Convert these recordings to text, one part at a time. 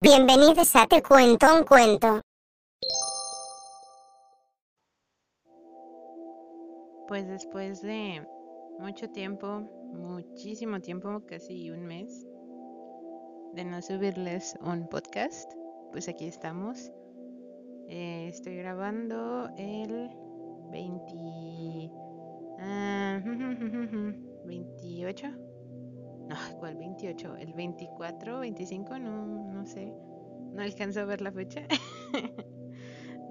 Bienvenidos a Te Cuento un Cuento. Pues después de mucho tiempo, muchísimo tiempo, casi un mes, de no subirles un podcast, pues aquí estamos. Eh, estoy grabando el 20... ah, 28. No, ¿cuál 28? ¿El 24, 25? No, no sé. No alcanzo a ver la fecha.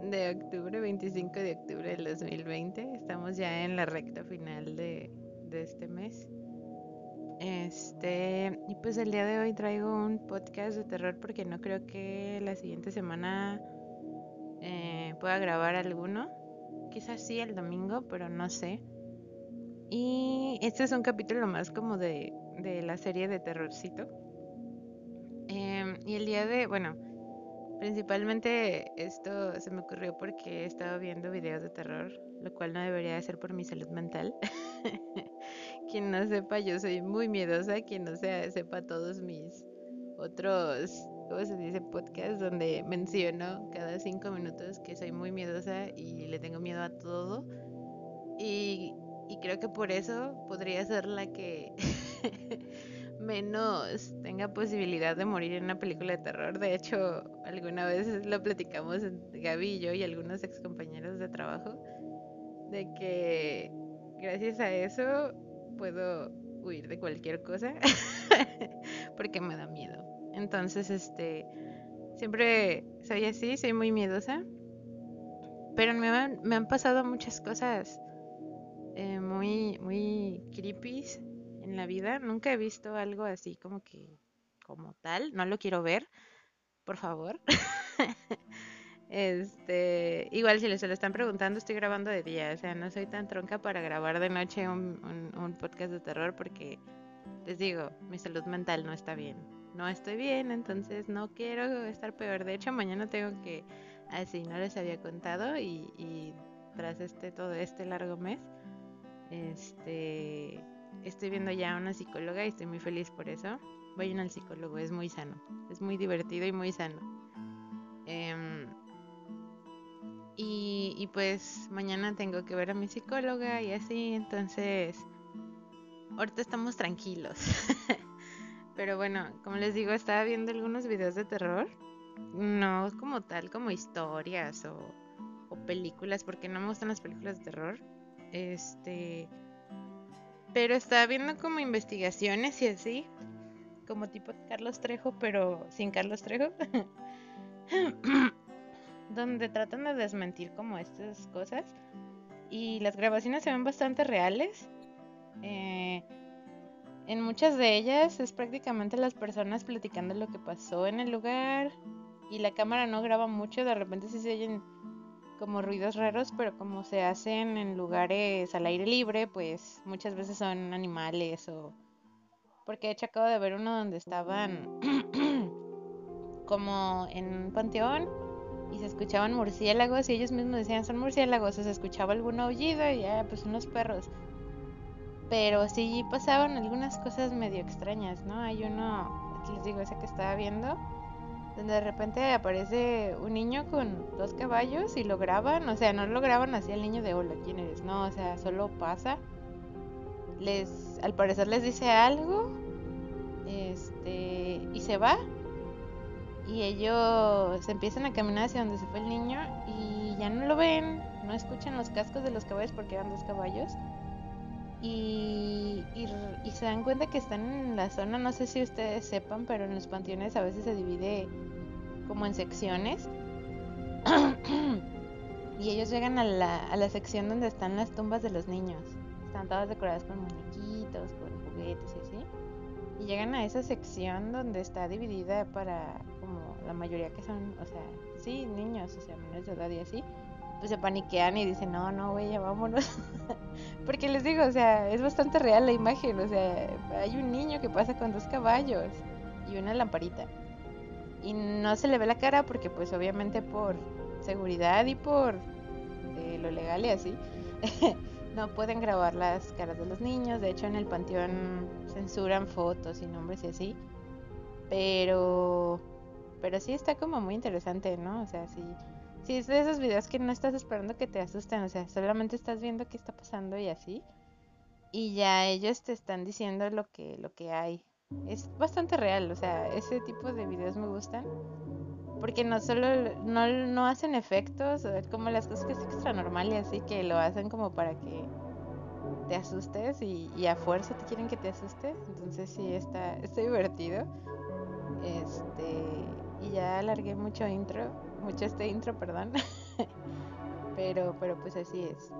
de octubre, 25 de octubre del 2020. Estamos ya en la recta final de, de este mes. Este, y pues el día de hoy traigo un podcast de terror porque no creo que la siguiente semana eh, pueda grabar alguno. Quizás sí el domingo, pero no sé. Y este es un capítulo más como de, de la serie de terrorcito. Em, y el día de, bueno, principalmente esto se me ocurrió porque he estado viendo videos de terror, lo cual no debería de ser por mi salud mental. Quien no sepa, yo soy muy miedosa. Quien no sea, sepa todos mis otros, ¿cómo se dice? Podcast donde menciono cada cinco minutos que soy muy miedosa y le tengo miedo a todo. Y, y creo que por eso podría ser la que menos tenga posibilidad de morir en una película de terror. De hecho, alguna vez lo platicamos Gaby y yo y algunos ex compañeros de trabajo, de que gracias a eso puedo huir de cualquier cosa porque me da miedo. Entonces, este, siempre soy así, soy muy miedosa, pero me me han pasado muchas cosas eh, muy, muy creepy en la vida. Nunca he visto algo así como que, como tal. No lo quiero ver, por favor. este, igual si les se lo están preguntando, estoy grabando de día. O sea, no soy tan tronca para grabar de noche un, un, podcast de terror porque, les digo, mi salud mental no está bien. No estoy bien, entonces no quiero estar peor. De hecho, mañana tengo que, así no les había contado y, y tras este todo este largo mes, este estoy viendo ya a una psicóloga y estoy muy feliz por eso. Vayan al psicólogo, es muy sano, es muy divertido y muy sano. Em, y, pues mañana tengo que ver a mi psicóloga y así, entonces ahorita estamos tranquilos. Pero bueno, como les digo, estaba viendo algunos videos de terror. No como tal, como historias o, o películas, porque no me gustan las películas de terror. Este. Pero estaba viendo como investigaciones y así. Como tipo Carlos Trejo, pero sin Carlos Trejo. donde tratan de desmentir como estas cosas. Y las grabaciones se ven bastante reales. Eh, en muchas de ellas es prácticamente las personas platicando lo que pasó en el lugar. Y la cámara no graba mucho, de repente sí se oyen como ruidos raros, pero como se hacen en lugares al aire libre, pues muchas veces son animales o... Porque de hecho acabo de ver uno donde estaban como en un panteón y se escuchaban murciélagos y ellos mismos decían son murciélagos o se escuchaba algún aullido y ya pues unos perros. Pero sí pasaban algunas cosas medio extrañas, ¿no? Hay uno, les digo, ese que estaba viendo, donde de repente aparece un niño con dos caballos y lo graban, o sea, no lo graban así al niño de hola, ¿quién eres? No, o sea, solo pasa. Les, al parecer les dice algo, este, y se va. Y ellos empiezan a caminar hacia donde se fue el niño y ya no lo ven, no escuchan los cascos de los caballos porque eran dos caballos. Y, y, y, se dan cuenta que están en la zona, no sé si ustedes sepan, pero en los panteones a veces se divide como en secciones. y ellos llegan a la, a la sección donde están las tumbas de los niños. Están todas decoradas con muñequitos, con juguetes y así. Y llegan a esa sección donde está dividida para como la mayoría que son, o sea, sí, niños, o sea, menores de edad y así pues se paniquean y dicen, no, no, güey, ya vámonos. Porque les digo, o sea, es bastante real la imagen, o sea, hay un niño que pasa con dos caballos y una lamparita. Y no se le ve la cara porque pues obviamente por seguridad y por eh, lo legal y así, no pueden grabar las caras de los niños. De hecho, en el panteón censuran fotos y nombres y así. Pero pero sí está como muy interesante, ¿no? O sea, sí, sí es de esos videos que no estás esperando que te asusten, o sea, solamente estás viendo qué está pasando y así. Y ya ellos te están diciendo lo que, lo que hay. Es bastante real, o sea, ese tipo de videos me gustan. Porque no solo no, no hacen efectos, como las cosas que es extra normal y así que lo hacen como para que te asustes y, y, a fuerza te quieren que te asustes. Entonces sí está, está divertido. Este, y ya alargué mucho intro, mucho este intro, perdón. pero, pero pues así es.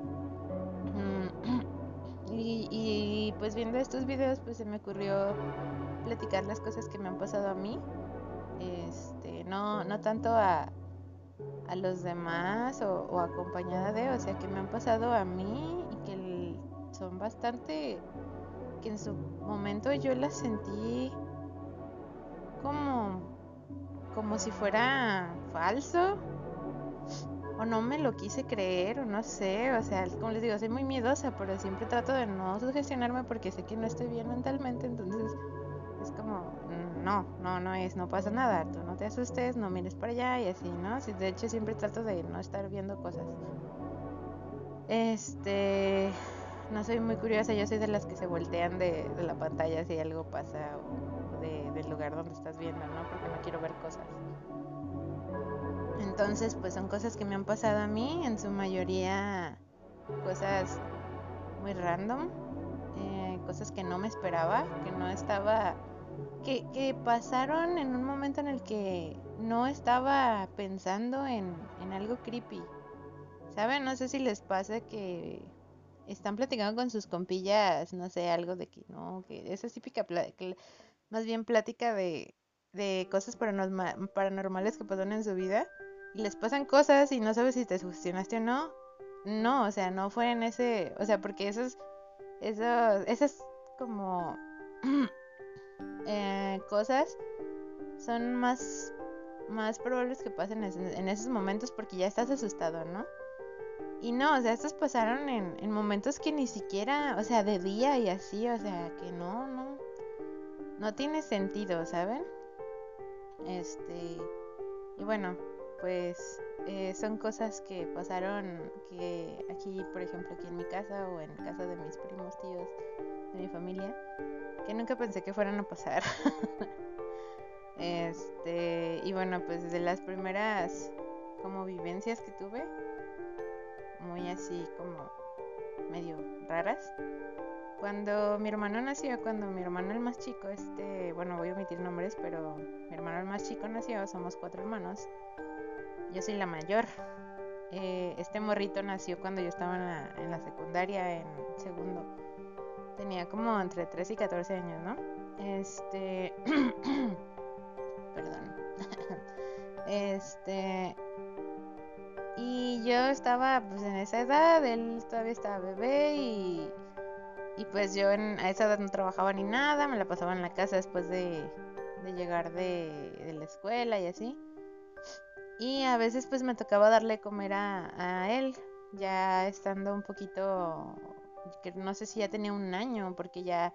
Mm, y, y pues viendo estos videos pues se me ocurrió platicar las cosas que me han pasado a mí. Este, no, no tanto a, a los demás o, o, acompañada de, o sea, que me han pasado a mí y que son bastante que en su momento yo las sentí como como si fuera falso o no me lo quise creer o no sé, o sea, como les digo, soy muy miedosa, pero siempre trato de no sugestionarme porque sé que no estoy bien mentalmente, entonces es como no, no, no es, no pasa nada, tú no te asustes, no mires para allá y así, ¿no? De hecho siempre trato de no estar viendo cosas. Este, no soy muy curiosa, yo soy de las que se voltean de, de la pantalla si algo pasa o de, del lugar donde estás viendo, ¿no? Porque no quiero ver cosas. Entonces, pues son cosas que me han pasado a mí, en su mayoría cosas muy random, eh, cosas que no me esperaba, que no estaba, que, que pasaron en un momento en el que no estaba pensando en, en algo creepy. ¿Saben? No sé si les pasa que están platicando con sus compillas, no sé, algo de que no, que esa es típica, más bien plática de, de cosas paranormales que pasan en su vida les pasan cosas y no sabes si te sugestionaste o no. No, o sea, no fue en ese, o sea, porque esos, esos, esas como eh, cosas son más, más probables que pasen en esos momentos porque ya estás asustado, ¿no? Y no, o sea, estos pasaron en, en, momentos que ni siquiera, o sea, de día y así, o sea, que no, no, no tiene sentido, ¿saben? Este, y bueno, pues eh, son cosas que pasaron que aquí, por ejemplo, aquí en mi casa o en casa de mis primos, tíos, de mi familia, que nunca pensé que fueran a pasar. este, y bueno, pues desde las primeras como vivencias que tuve, muy así como medio raras. Cuando mi hermano nació, cuando mi hermano el más chico, este, bueno, voy a omitir nombres, pero mi hermano el más chico nació, somos cuatro hermanos. Yo soy la mayor. Eh, este morrito nació cuando yo estaba en la, en la, secundaria, en segundo. Tenía como entre 13 y 14 años, ¿no? Este. Perdón. este. Y yo estaba pues en esa edad, él todavía estaba bebé y, y pues yo en, a esa edad no trabajaba ni nada, me la pasaba en la casa después de, llegar de, la escuela y así. Y a veces pues me tocaba darle comer a, a él, ya estando un poquito, no sé si ya tenía un año, porque ya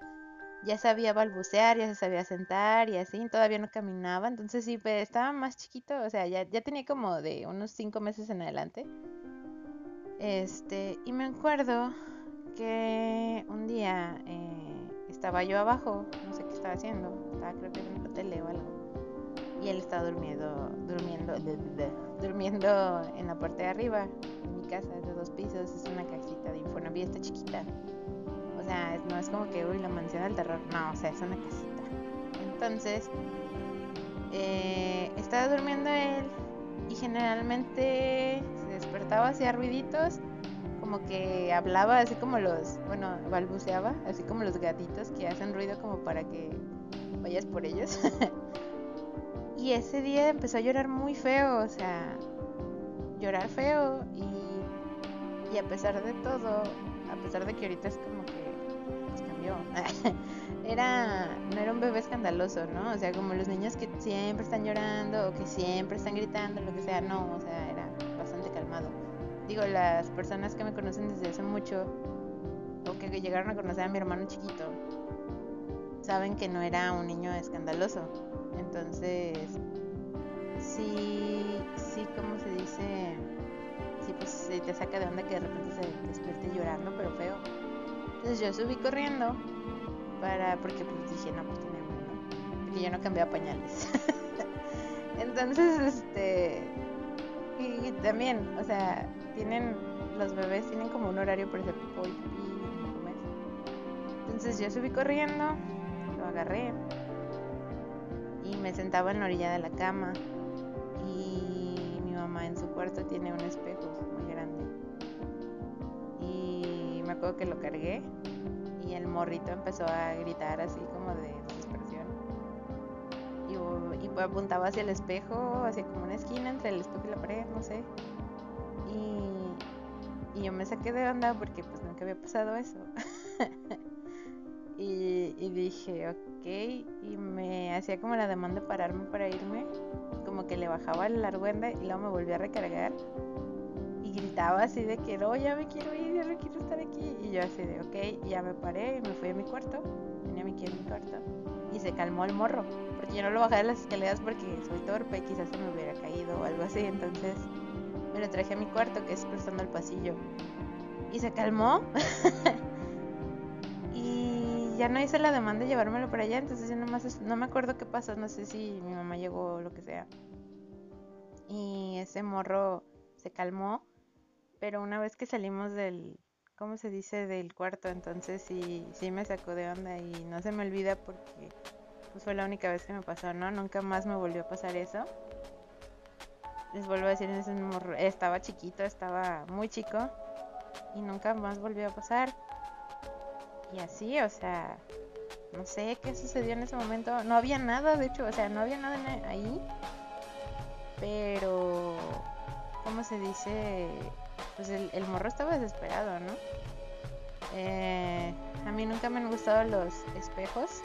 ya sabía balbucear, ya se sabía sentar y así, todavía no caminaba, entonces sí, pues, estaba más chiquito, o sea, ya, ya tenía como de unos cinco meses en adelante. Este, y me acuerdo que un día eh, estaba yo abajo, no sé qué estaba haciendo, estaba creo que en la tele o algo. Y él estaba durmiendo, durmiendo, durmiendo en la parte de arriba, en mi casa, de dos pisos, es una casita de Infonavit, está chiquita. O sea, no es como que, uy, la mansión del terror. No, o sea, es una casita. Entonces, eh, estaba durmiendo él y generalmente se despertaba, hacía ruiditos, como que hablaba así como los, bueno, balbuceaba, así como los gatitos que hacen ruido como para que vayas por ellos. y ese día empezó a llorar muy feo, o sea, llorar feo y, y a pesar de todo, a pesar de que ahorita es como que era, no era un bebé escandaloso, ¿no? O sea, como los niños que siempre están llorando o que siempre están gritando, lo que sea, no, o sea, era bastante calmado. Digo, las personas que me conocen desde hace mucho o que llegaron a conocer a mi hermano chiquito, saben que no era un niño escandaloso. Entonces, sí, sí, como se dice, sí, pues se te saca de onda que de repente se despierte llorando, pero feo. Entonces yo subí corriendo para, porque pues dije, no, pues tiene ¿no? Porque yo no cambiaba pañales. Entonces, este, y, también, o sea, tienen, los bebés tienen como un horario para hacer pipí y. Entonces yo subí corriendo, lo agarré, y me sentaba en la orilla de la cama. Y mi mamá en su cuarto tiene un espejo muy grande. Y me acuerdo que lo cargué y el morrito empezó a gritar así como de desesperación. Y, y apuntaba hacia el espejo, hacia como una esquina entre el espejo y la pared, no sé. Y, y yo me saqué de onda porque pues nunca había pasado eso y, y dije ok y me hacía como la demanda de pararme para irme como que le bajaba la argüenda y luego me volvía a recargar y gritaba así de que no, ya me quiero ir, ya no quiero estar aquí. Y yo así de ok, ya me paré y me fui a mi cuarto, tenía mi en mi cuarto y se calmó el morro, porque yo no lo bajé de las escaleras porque soy torpe, quizás se me hubiera caído o algo así, entonces me lo traje a mi cuarto que es cruzando el pasillo y se calmó. ya no hice la demanda de llevármelo para allá, entonces yo nomás no me acuerdo qué pasó, no sé si mi mamá llegó o lo que sea. Y ese morro se calmó, pero una vez que salimos del, ¿cómo se dice? Del cuarto, entonces sí, sí me sacó de onda y no se me olvida porque pues fue la única vez que me pasó, ¿no? Nunca más me volvió a pasar eso. Les vuelvo a decir, ese morro, estaba chiquito, estaba muy chico y nunca más volvió a pasar. Y así, o sea, no sé qué sucedió en ese momento. No había nada, de hecho, o sea, no había nada ahí. Pero, ¿cómo se dice? Pues el, morro estaba desesperado, ¿no? Eh, a mí nunca me han gustado los espejos.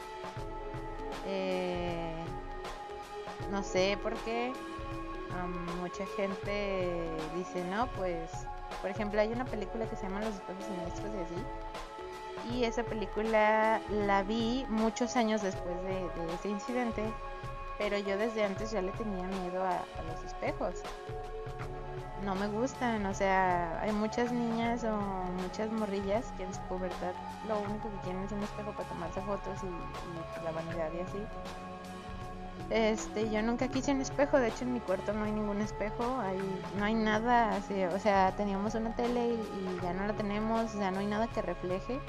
Eh, no sé por qué. Mucha gente dice, no, pues, por ejemplo, hay una película que se llama Los espejos siniestros y así y esa película la vi muchos años después de, ese incidente, pero yo desde antes ya le tenía miedo a, los espejos. No me gustan, o sea, hay muchas niñas o muchas morrillas que en su pubertad lo único que quieren es un espejo para tomarse fotos y, la vanidad y así. Este, yo nunca quise un espejo, de hecho en mi cuarto no hay ningún espejo, hay, no hay nada, así, o sea, teníamos una tele y, ya no la tenemos, ya no hay nada que refleje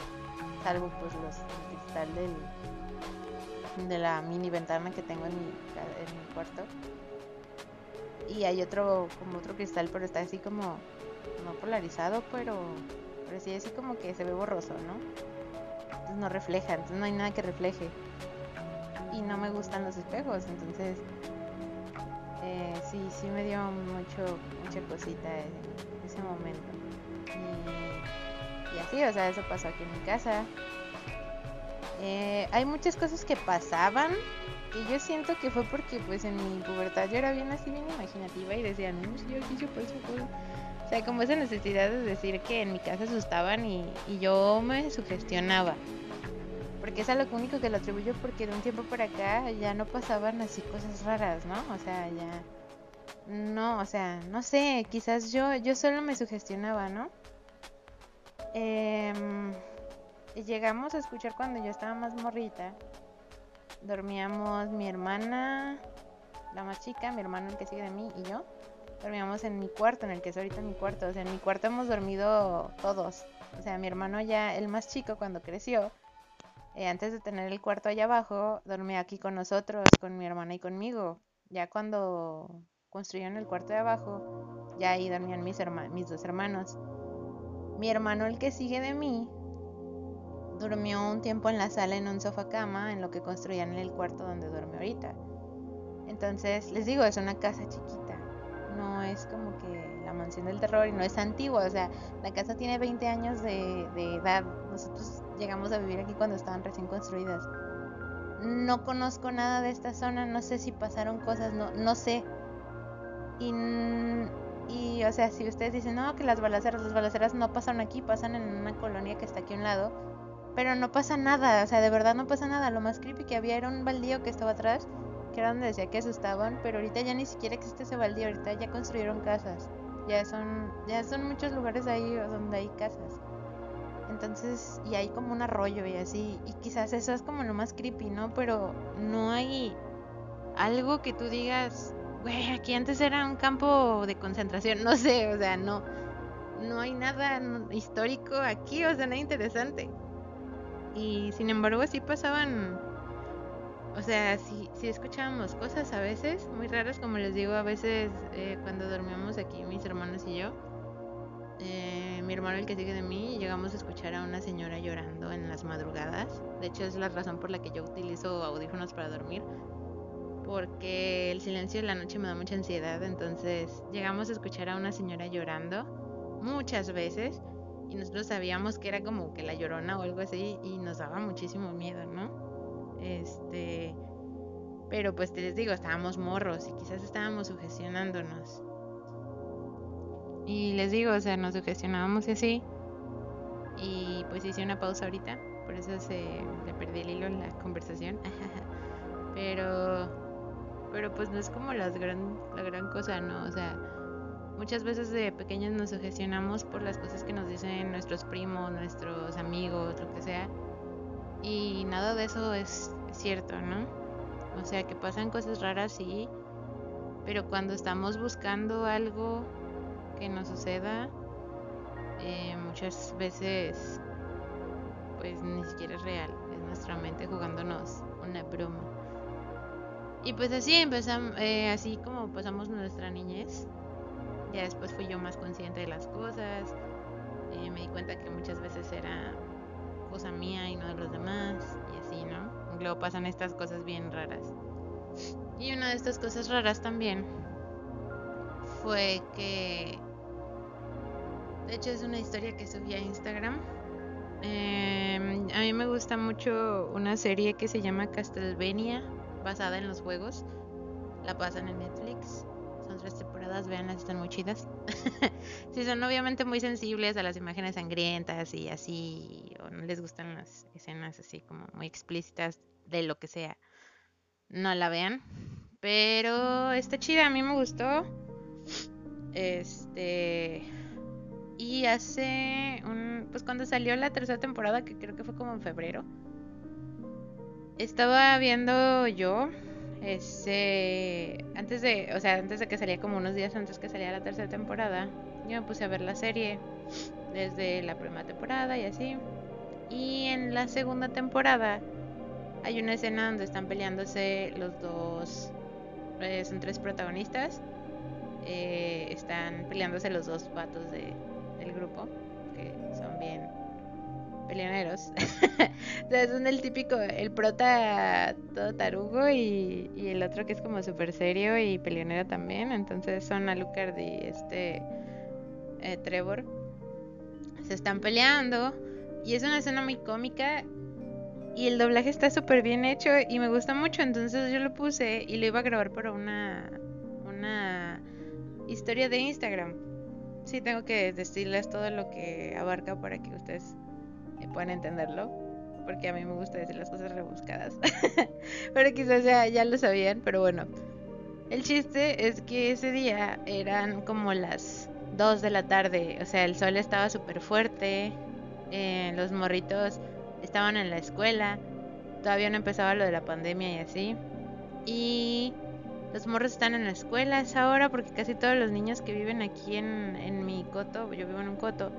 salvo pues los, el cristal del, de la mini ventana que tengo en mi, en mi cuarto. Y hay otro, como otro cristal, pero está así como, no polarizado, pero, pero sí así como que se ve borroso, ¿no? Entonces no refleja, entonces no hay nada que refleje. Y no me gustan los espejos, entonces eh, sí, sí me dio mucho, mucha cosita ese momento. Así, o sea, eso pasó aquí en mi casa. Eh, hay muchas cosas que pasaban y yo siento que fue porque pues en mi pubertad yo era bien así, bien imaginativa y decía, no, si yo aquí yo O sea, como esa necesidad de decir que en mi casa asustaban y, y yo me sugestionaba. Porque es a lo único que lo atribuyo porque de un tiempo para acá ya no pasaban así cosas raras, ¿no? O sea, ya... No, o sea, no sé, quizás yo, yo solo me sugestionaba, ¿no? Eh, llegamos a escuchar cuando yo estaba más morrita. Dormíamos mi hermana, la más chica, mi hermano el que sigue de mí y yo. Dormíamos en mi cuarto, en el que es ahorita mi cuarto. O sea, en mi cuarto hemos dormido todos. O sea, mi hermano ya, el más chico, cuando creció, eh, antes de tener el cuarto allá abajo, dormía aquí con nosotros, con mi hermana y conmigo. Ya cuando construyeron el cuarto de abajo, ya ahí dormían mis, mis dos hermanos. Mi hermano, el que sigue de mí, durmió un tiempo en la sala en un sofá cama, en lo que construían en el cuarto donde duerme ahorita. Entonces, les digo, es una casa chiquita. No es como que la mansión del terror y no es antigua. O sea, la casa tiene 20 años de, edad. Nosotros llegamos a vivir aquí cuando estaban recién construidas. No conozco nada de esta zona, no sé si pasaron cosas, no, no sé. Y y, o sea, si ustedes dicen, no, que las balaceras, las balaceras no pasan aquí, pasan en una colonia que está aquí a un lado. Pero no pasa nada, o sea, de verdad no pasa nada. Lo más creepy que había era un baldío que estaba atrás, que era donde decía que asustaban, pero ahorita ya ni siquiera existe ese baldío, ahorita ya construyeron casas. Ya son, ya son muchos lugares ahí donde hay casas. Entonces, y hay como un arroyo y así. Y quizás eso es como lo más creepy, ¿no? Pero no hay algo que tú digas, güey, aquí antes era un campo de concentración. No sé, o sea, no. No hay nada histórico aquí, o sea, nada interesante. Y sin embargo, sí pasaban. O sea, sí, sí escuchábamos cosas a veces muy raras, como les digo, a veces eh, cuando dormíamos aquí mis hermanos y yo. Eh, mi hermano, el que sigue de mí, llegamos a escuchar a una señora llorando en las madrugadas. De hecho, es la razón por la que yo utilizo audífonos para dormir. Porque el silencio de la noche me da mucha ansiedad. Entonces, llegamos a escuchar a una señora llorando muchas veces. Y nosotros sabíamos que era como que la llorona o algo así. Y nos daba muchísimo miedo, ¿no? Este. Pero pues te les digo, estábamos morros y quizás estábamos sugestionándonos. Y les digo, o sea, nos sugestionábamos y así. Y pues hice una pausa ahorita, por eso se le perdí el hilo en la conversación. pero pero pues no es como las gran, la gran cosa, ¿no? O sea, muchas veces de pequeños nos sugestionamos por las cosas que nos dicen nuestros primos, nuestros amigos, lo que sea. Y nada de eso es cierto, ¿no? O sea, que pasan cosas raras, sí. Pero cuando estamos buscando algo que nos suceda, eh, muchas veces pues ni siquiera es real, es nuestra mente jugándonos una broma. Y pues así empezamos, eh, así como pasamos nuestra niñez, ya después fui yo más consciente de las cosas, eh, me di cuenta que muchas veces era cosa mía y no de los demás, y así, ¿no? Luego pasan estas cosas bien raras. Y una de estas cosas raras también fue que de hecho, es una historia que subí a Instagram. Em, a mí me gusta mucho una serie que se llama Castlevania, basada en los juegos. La pasan en Netflix. Son tres temporadas, veanlas, están muy chidas. sí, son obviamente muy sensibles a las imágenes sangrientas y así, o no les gustan las escenas así como muy explícitas de lo que sea. No la vean. Pero está chida, a mí me gustó. Este y hace un. Pues cuando salió la tercera temporada, que creo que fue como en febrero. Estaba viendo yo. Ese. Antes de. O sea, antes de que salía como unos días antes que salía la tercera temporada. Yo me puse a ver la serie. Desde la primera temporada y así. Y en la segunda temporada. Hay una escena donde están peleándose los dos. Eh, son tres protagonistas. Eh, están peleándose los dos patos de, del grupo, que son bien peleoneros. o sea, son el típico, el prota todo tarugo y, el otro que es como súper serio y peleonero también. Entonces son Alucard y este eh, Trevor. Se están peleando y es una escena muy cómica y el doblaje está súper bien hecho y me gusta mucho. Entonces yo lo puse y lo iba a grabar para una, una historia de Instagram sí tengo que decirles todo lo que abarca para que ustedes puedan entenderlo. Porque a mí me gusta decir las cosas rebuscadas. pero quizás ya, ya lo sabían, pero bueno. El chiste es que ese día eran como las 2 de la tarde. O sea, el sol estaba súper fuerte. Eh, los morritos estaban en la escuela. Todavía no empezaba lo de la pandemia y así. Y los morros están en la escuela a esa hora porque casi todos los niños que viven aquí en, en mi coto, yo vivo en un coto,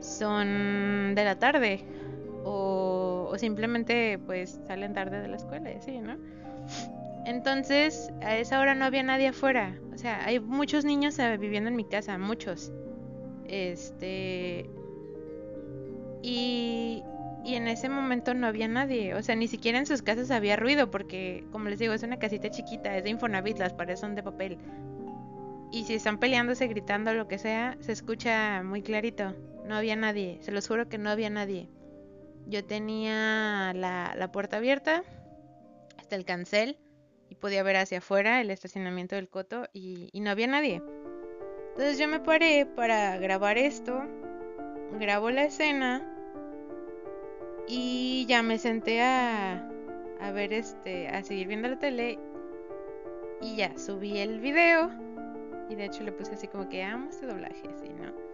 son de la tarde o, o simplemente pues salen tarde de la escuela y así, ¿no? Entonces a esa hora no había nadie afuera, o sea, hay muchos niños eh, viviendo en mi casa, muchos. Este... Y, y en ese momento no había nadie, o sea, ni siquiera en sus casas había ruido porque, como les digo, es una casita chiquita, es de Infonavit, las paredes son de papel. Y si están peleándose, gritando, lo que sea, se escucha muy clarito. No había nadie, se los juro que no había nadie. Yo tenía la, la puerta abierta, hasta el cancel, y podía ver hacia afuera el estacionamiento del coto, y, y no había nadie. Entonces yo me paré para grabar esto, grabo la escena y ya me senté a, a ver este, a seguir viendo la tele. Y ya subí el video. Y de hecho le puse así como que amo este doblaje, así, ¿no?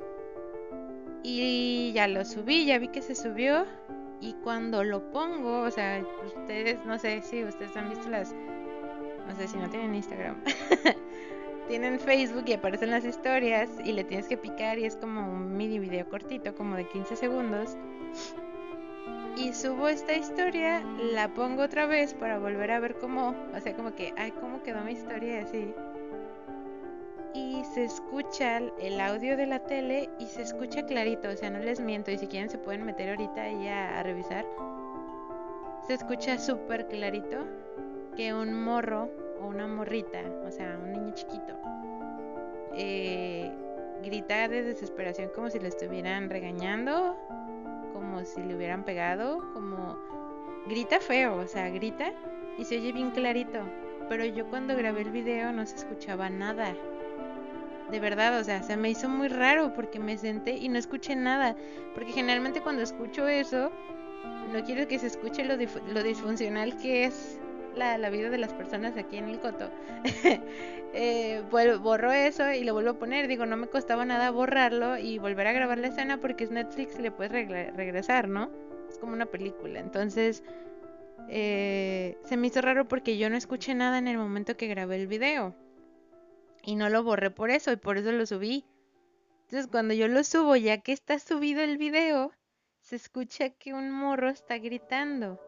Y ya lo subí, ya vi que se subió. Y cuando lo pongo, o sea, ustedes, no sé si ustedes han visto las. No sé si no tienen Instagram. tienen Facebook y aparecen las historias y le tienes que picar y es como un mini video cortito, como de 15 segundos. Y subo esta historia, la pongo otra vez para volver a ver cómo, o sea, como que, ay, cómo quedó mi historia así. Y se escucha el audio de la tele y se escucha clarito, o sea, no les miento. Y si quieren se pueden meter ahorita ahí a, revisar. Se escucha súper clarito que un morro o una morrita, o sea, un niño chiquito, eh, grita de desesperación como si le estuvieran regañando, como si le hubieran pegado, como grita feo, o sea, grita y se oye bien clarito. Pero yo cuando grabé el video no se escuchaba nada. De verdad, o sea, se me hizo muy raro porque me senté y no escuché nada. Porque generalmente cuando escucho eso, no quiero que se escuche lo, lo disfuncional que es la, la, vida de las personas aquí en el coto. eh, borro eso y lo vuelvo a poner. Digo, no me costaba nada borrarlo y volver a grabar la escena porque es Netflix le puedes regresar, ¿no? Es como una película. Entonces, eh, se me hizo raro porque yo no escuché nada en el momento que grabé el video. Y no lo borré por eso y por eso lo subí. Entonces, cuando yo lo subo, ya que está subido el video, se escucha que un morro está gritando.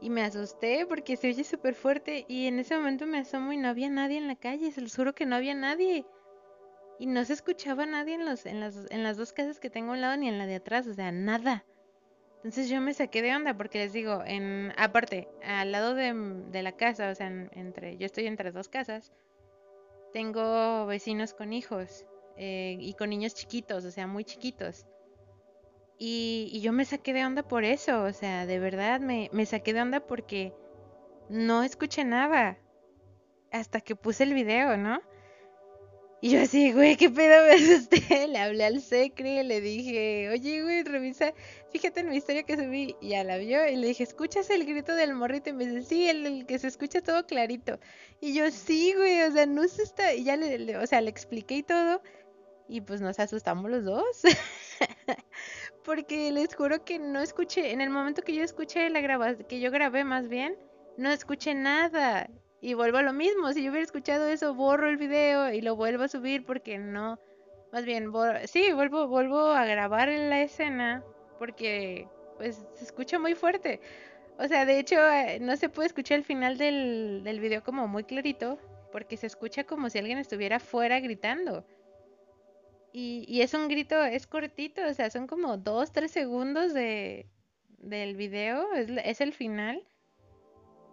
Y me asusté porque se oye súper fuerte y en ese momento me asomo y no había nadie en la calle, se los juro que no había nadie. Y no se escuchaba nadie en, los, en, las, en las dos casas que tengo a un lado ni en la de atrás, o sea, nada. Entonces yo me saqué de onda porque les digo, en aparte, al lado de, de la casa, o sea, entre yo estoy entre dos casas, tengo vecinos con hijos eh, y con niños chiquitos, o sea, muy chiquitos. Y, yo me saqué de onda por eso, o sea, de verdad me, me saqué de onda porque no escuché nada hasta que puse el video, ¿no? Y yo así, güey, ¿qué pedo me asusté? Le hablé al secre, le dije, oye, güey, revisa, fíjate en mi historia que subí. Y ya la vio y le dije, ¿escuchas el grito del morrito? Y me dice, sí, el, que se escucha todo clarito. Y yo, sí, güey, o sea, no se está. Y ya le, o sea, le expliqué y todo. Y pues nos asustamos los dos. porque les juro que no escuché, en el momento que yo escuché la grabación, que yo grabé más bien, no escuché nada. Y vuelvo a lo mismo, si yo hubiera escuchado eso, borro el video y lo vuelvo a subir porque no, más bien, sí, vuelvo, vuelvo a grabar la escena porque pues se escucha muy fuerte. O sea, de hecho, eh, no se puede escuchar el final del, del video como muy clarito porque se escucha como si alguien estuviera fuera gritando. Y, es un grito, es cortito, o sea, son como dos, tres segundos de, del video, es, el final.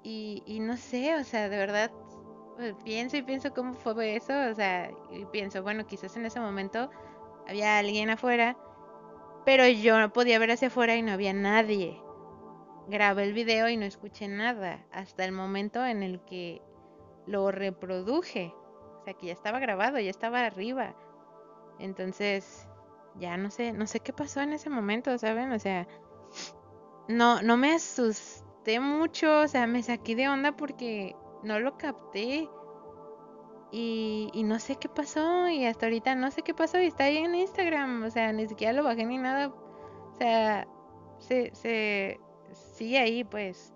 Y, y, no sé, o sea, de verdad, pues, pienso y pienso cómo fue eso, o sea, y pienso, bueno, quizás en ese momento había alguien afuera, pero yo no podía ver hacia afuera y no había nadie. Grabé el video y no escuché nada, hasta el momento en el que lo reproduje, o sea, que ya estaba grabado, ya estaba arriba. Entonces, ya no sé, no sé qué pasó en ese momento, ¿saben? O sea, no, no me asusté mucho, o sea, me saqué de onda porque no lo capté. Y, y, no sé qué pasó y hasta ahorita no sé qué pasó y está ahí en Instagram, o sea, ni siquiera lo bajé ni nada, o sea, se, se sigue ahí pues.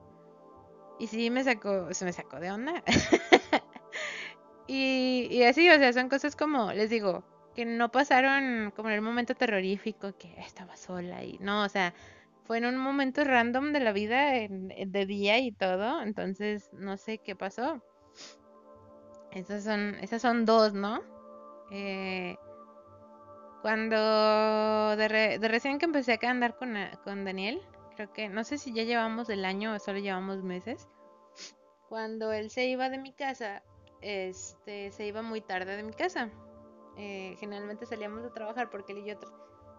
Y sí me sacó, se me sacó de onda. y, y así, o sea, son cosas como, les digo, que no pasaron como en el momento terrorífico que estaba sola y no, o sea, fue en un momento random de la vida, de día y todo, entonces no sé qué pasó. Esas son, esas son dos, ¿no? Eh, cuando de, recién que empecé a andar con, con Daniel, creo que, no sé si ya llevamos el año o solo llevamos meses, cuando él se iba de mi casa, este, se iba muy tarde de mi casa eh, generalmente salíamos a trabajar porque él y yo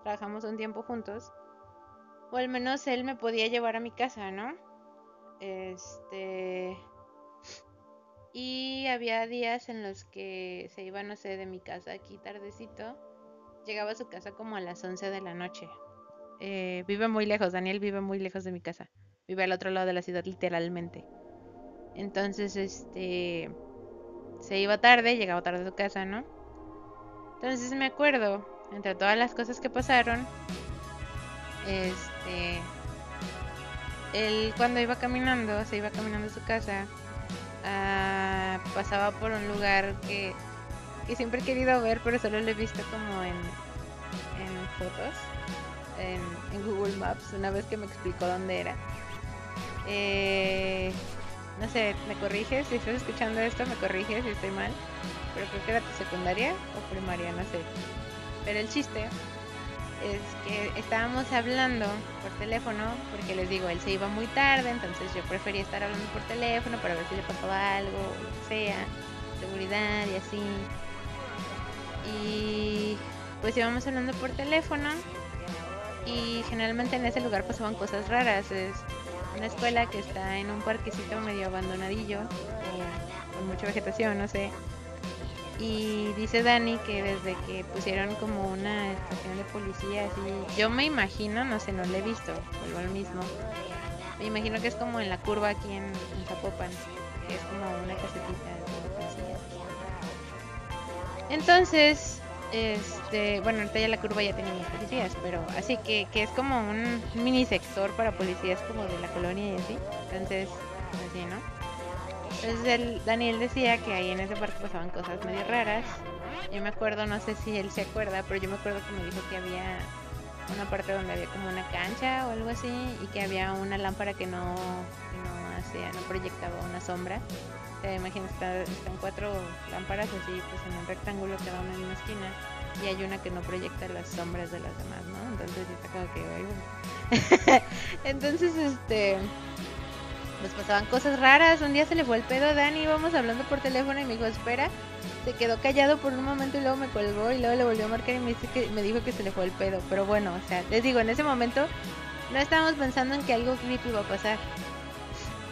trabajamos un tiempo juntos. O al menos él me podía llevar a mi casa, ¿no? Este. Y había días en los que se iba, no sé, de mi casa aquí tardecito. Llegaba a su casa como a las 11 de la noche. Eh, vive muy lejos, Daniel vive muy lejos de mi casa. Vive al otro lado de la ciudad, literalmente. Entonces, este se iba tarde, llegaba tarde a su casa, ¿no? Entonces me acuerdo, entre todas las cosas que pasaron, este, él cuando iba caminando, se iba caminando a su casa, ah, pasaba por un lugar que, que, siempre he querido ver, pero solo lo he visto como en, en fotos, en, en, Google Maps, una vez que me explicó dónde era. Eh, no sé, me corriges si estás escuchando esto, me corriges si estoy mal, pero creo que era tu secundaria o primaria, no sé. Pero el chiste es que estábamos hablando por teléfono, porque les digo, él se iba muy tarde, entonces yo prefería estar hablando por teléfono para ver si le pasaba algo, lo que sea, seguridad y así. Y pues íbamos hablando por teléfono y generalmente en ese lugar pasaban cosas raras. Es una escuela que está en un parquecito medio abandonadillo, eh, con mucha vegetación, no sé. Y dice Dani que desde que pusieron como una estación de policía, así, yo me imagino, no sé, no lo he visto, vuelvo al mismo. Me imagino que es como en la curva aquí en, Zapopan, que es como una casetita de policía. Entonces, este, bueno, ahorita ya la curva ya tiene los policías, pero así que, que es como un mini sector para policías como de la colonia y así. Entonces, así, ¿no? Entonces el, Daniel decía que ahí en ese parque pasaban cosas medio raras. Yo me acuerdo, no sé si él se acuerda, pero yo me acuerdo que me dijo que había una parte donde había como una cancha o algo así y que había una lámpara que no, no hacía, no proyectaba una sombra. Te imaginas, está, están cuatro lámparas así, pues en un rectángulo cada una en una esquina y hay una que no proyecta las sombras de las demás, ¿no? Entonces está como que, Entonces, este pues pasaban cosas raras. Un día se le fue el pedo a Dani, íbamos hablando por teléfono y me dijo, espera. Se quedó callado por un momento y luego me colgó y luego le volvió a marcar y me, dice que, me dijo que se le fue el pedo. Pero bueno, o sea, les digo, en ese momento no estábamos pensando en que algo creepy iba a pasar.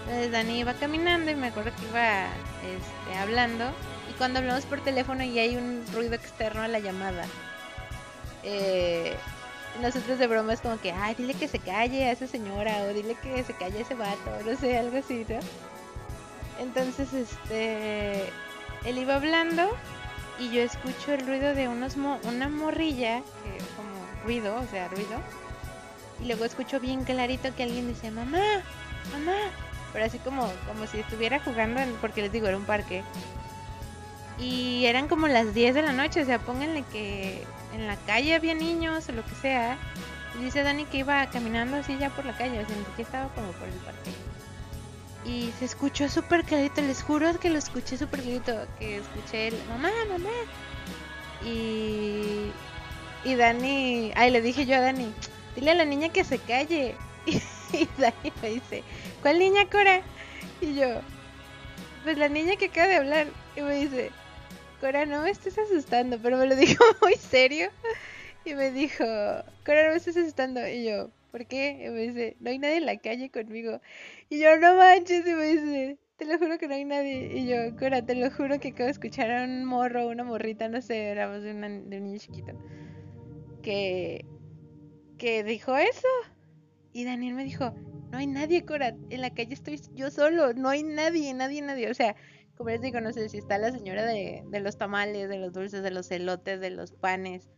Entonces Dani iba caminando y me acuerdo que iba este, hablando. Y cuando hablamos por teléfono y hay un ruido externo a la llamada. Eh, nosotros de broma es como que, ay, dile que se calle a esa señora o dile que se calle a ese vato, no sé, algo así, ¿no? Entonces, este, él iba hablando y yo escucho el ruido de unos una morrilla, como ruido, o sea, ruido. Y luego escucho bien clarito que alguien dice, mamá, mamá. Pero así como, como si estuviera jugando, porque les digo, era un parque. Y eran como las 10 de la noche, o sea, pónganle que en la calle había niños o lo que sea. Y dice Dani que iba caminando así ya por la calle, o sea, que estaba como por el parque. Y se escuchó súper clarito, les juro que lo escuché súper clarito, que escuché el mamá, mamá. Y, y Dani, ay, le dije yo a Dani, dile a la niña que se calle. Y, Dani me dice, ¿cuál niña, Cora? Y yo, pues la niña que acaba de hablar. Y me dice, Cora, no me estés asustando, pero me lo dijo muy serio. Y me dijo, Cora, no me estés asustando. Y yo, ¿por qué? Y me dice, no hay nadie en la calle conmigo. Y yo, no manches. Y me dice, te lo juro que no hay nadie. Y yo, Cora, te lo juro que acabo de escuchar a un morro, una morrita, no sé, era voz de, de un niño chiquito. Que, que dijo eso. Y Daniel me dijo, no hay nadie, Cora, en la calle estoy yo solo, no hay nadie, nadie, nadie. O sea, como les digo, no sé si está la señora de, los tamales, de los dulces, de los elotes, de los panes.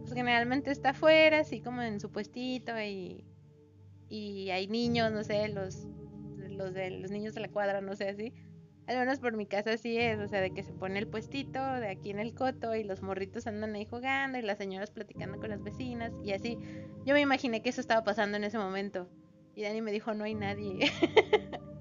Pues generalmente está afuera, así como en su puestito y, y hay niños, no sé, los, los de los niños de la cuadra, no sé, así. Al menos por mi casa así es, o sea, de que se pone el puestito de aquí en el coto y los morritos andan ahí jugando y las señoras platicando con las vecinas y así. Yo me imaginé que eso estaba pasando en ese momento. Y Dani me dijo, no hay nadie.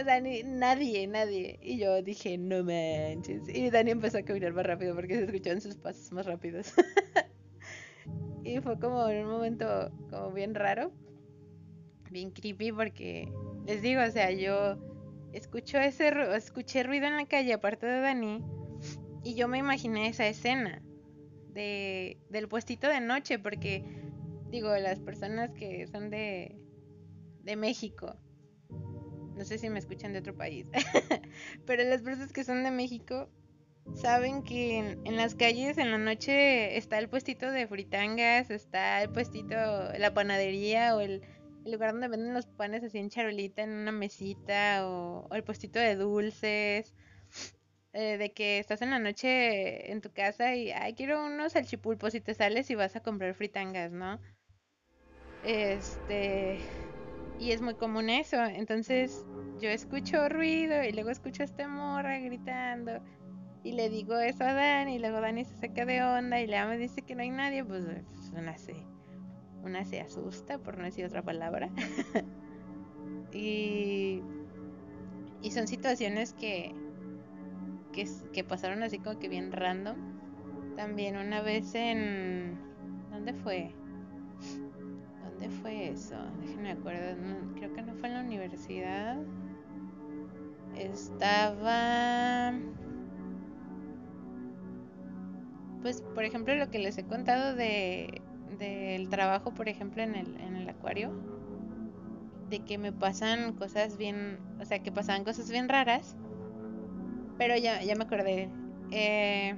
O sea, ni, nadie, nadie. Y yo dije, no manches. Y Dani empezó a caminar más rápido porque se escuchaban sus pasos más rápidos. y fue como en un momento como bien raro. Bien creepy porque les digo, o sea, yo escucho ese escuché ruido en la calle aparte de Dani y yo me imaginé esa escena de del puestito de noche porque digo, las personas que son de de México no sé si me escuchan de otro país, pero las personas que son de México saben que en, las calles en la noche está el puestito de fritangas, está el puestito, la panadería o el, lugar donde venden los panes así en charolita en una mesita o, el puestito de dulces. eh, de que estás en la noche en tu casa y, ay, quiero unos salchipulpos y te sales y vas a comprar fritangas, ¿no? Este, y es muy común eso. Entonces yo escucho ruido y luego escucho a esta morra gritando. Y le digo eso a Dani y luego Dani se saca de onda y le me dice que no hay nadie. Pues, pues una se, una se asusta, por no decir otra palabra. y, y son situaciones que, que, que pasaron así como que bien random. También una vez en... ¿Dónde fue? ¿Dónde fue eso? Déjenme acuerdo. creo que no fue en la universidad. Estaba... Pues, por ejemplo, lo que les he contado de del trabajo, por ejemplo, en el, en el acuario, de que me pasan cosas bien, o sea, que pasaban cosas bien raras, pero ya, ya me acordé. Eh,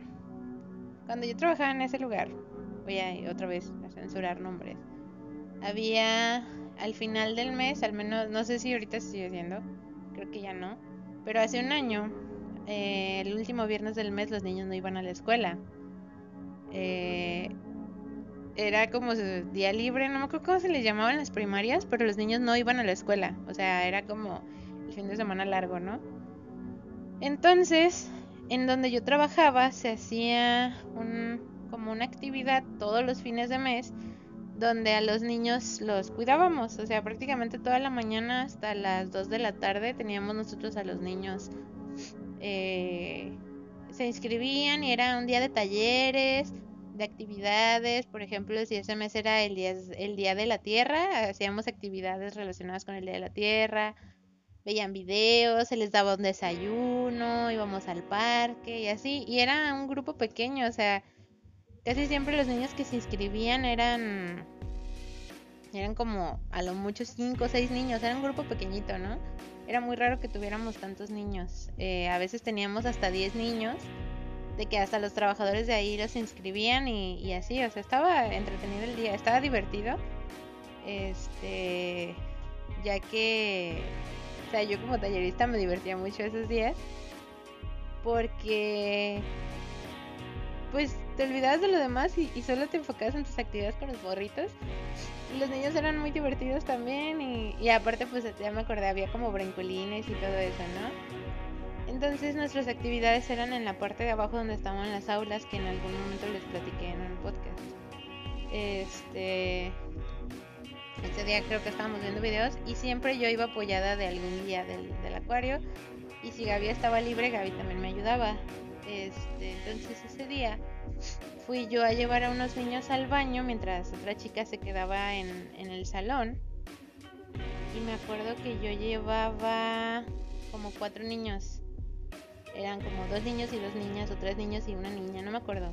cuando yo trabajaba en ese lugar, voy a otra vez a censurar nombres, había al final del mes, al menos, no sé si ahorita se sigue haciendo, creo que ya no, pero hace un año, eh, el último viernes del mes, los niños no iban a la escuela. Eh, era como día libre, no me acuerdo cómo se les llamaba en las primarias, pero los niños no iban a la escuela, o sea, era como el fin de semana largo, ¿no? Entonces, en donde yo trabajaba se hacía un, como una actividad todos los fines de mes donde a los niños los cuidábamos, o sea, prácticamente toda la mañana hasta las 2 de la tarde teníamos nosotros a los niños. Eh, se inscribían y era un día de talleres, de actividades, por ejemplo, si ese mes era el día, el día de la Tierra, hacíamos actividades relacionadas con el Día de la Tierra, veían videos, se les daba un desayuno, íbamos al parque y así, y era un grupo pequeño, o sea, casi siempre los niños que se inscribían eran eran como a lo mucho cinco o seis niños, era un grupo pequeñito, ¿no? Era muy raro que tuviéramos tantos niños. Eh, a veces teníamos hasta 10 niños, de que hasta los trabajadores de ahí los inscribían y, y así, o sea, estaba entretenido el día, estaba divertido. Este, ya que, o sea, yo como tallerista me divertía mucho esos días porque pues te olvidabas de lo demás y, solo te enfocabas en tus actividades con los borritos. Los niños eran muy divertidos también y, aparte pues ya me acordé, había como brincolines y todo eso, ¿no? Entonces nuestras actividades eran en la parte de abajo donde estaban las aulas que en algún momento les platiqué en un podcast. Este... Ese día creo que estábamos viendo videos y siempre yo iba apoyada de algún guía del, del acuario y si Gaby estaba libre, Gaby también me ayudaba. Este, entonces ese día fui yo a llevar a unos niños al baño mientras otra chica se quedaba en, el salón. Y me acuerdo que yo llevaba como cuatro niños. Eran como dos niños y dos niñas, o tres niños y una niña, no me acuerdo.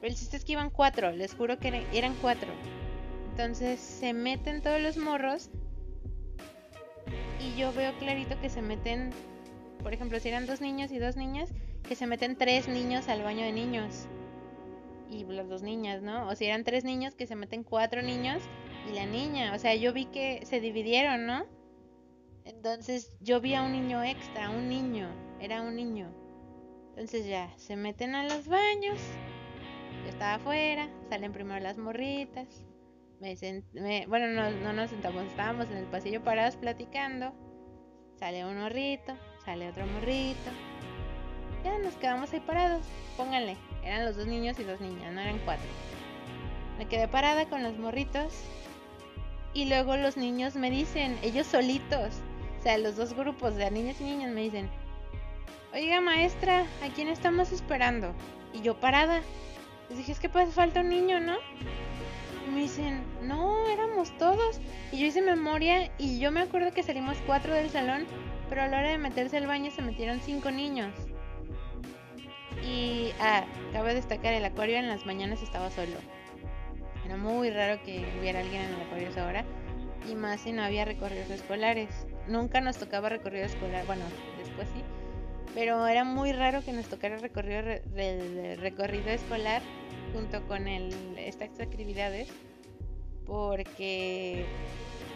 Pero el chiste es que iban cuatro, les juro que eran cuatro. Entonces se meten todos los morros. Y yo veo clarito que se meten, por ejemplo, si eran dos niños y dos niñas, que se meten tres niños al baño de niños. Y las dos niñas, ¿no? O si eran tres niños, que se meten cuatro niños y la niña. O sea, yo vi que se dividieron, ¿no? Entonces yo vi a un niño extra, un niño, era un niño. Entonces ya, se meten a los baños. Yo estaba afuera, salen primero las morritas. Me, bueno, no, no nos sentamos, estábamos en el pasillo parados platicando. Sale un morrito, sale otro morrito, ya nos quedamos ahí parados. Pónganle, eran los dos niños y dos niñas, no eran cuatro. Me quedé parada con los morritos. Y luego los niños me dicen, ellos solitos, o sea, los dos grupos de niños y niños me dicen, oiga maestra, ¿a quién estamos esperando? Y yo parada. Les dije, es que pues falta un niño, ¿no? Y me dicen, no, éramos todos. Y yo hice memoria y yo me acuerdo que salimos cuatro del salón, pero a la hora de meterse al baño se metieron cinco niños. Y ah, cabe destacar, el acuario en las mañanas estaba solo. Era muy raro que hubiera alguien en el acuario esa hora. Y más si no había recorridos escolares. Nunca nos tocaba recorrido escolar. Bueno, después sí. Pero era muy raro que nos tocara recorrido, recorrido escolar junto con el, estas actividades. Porque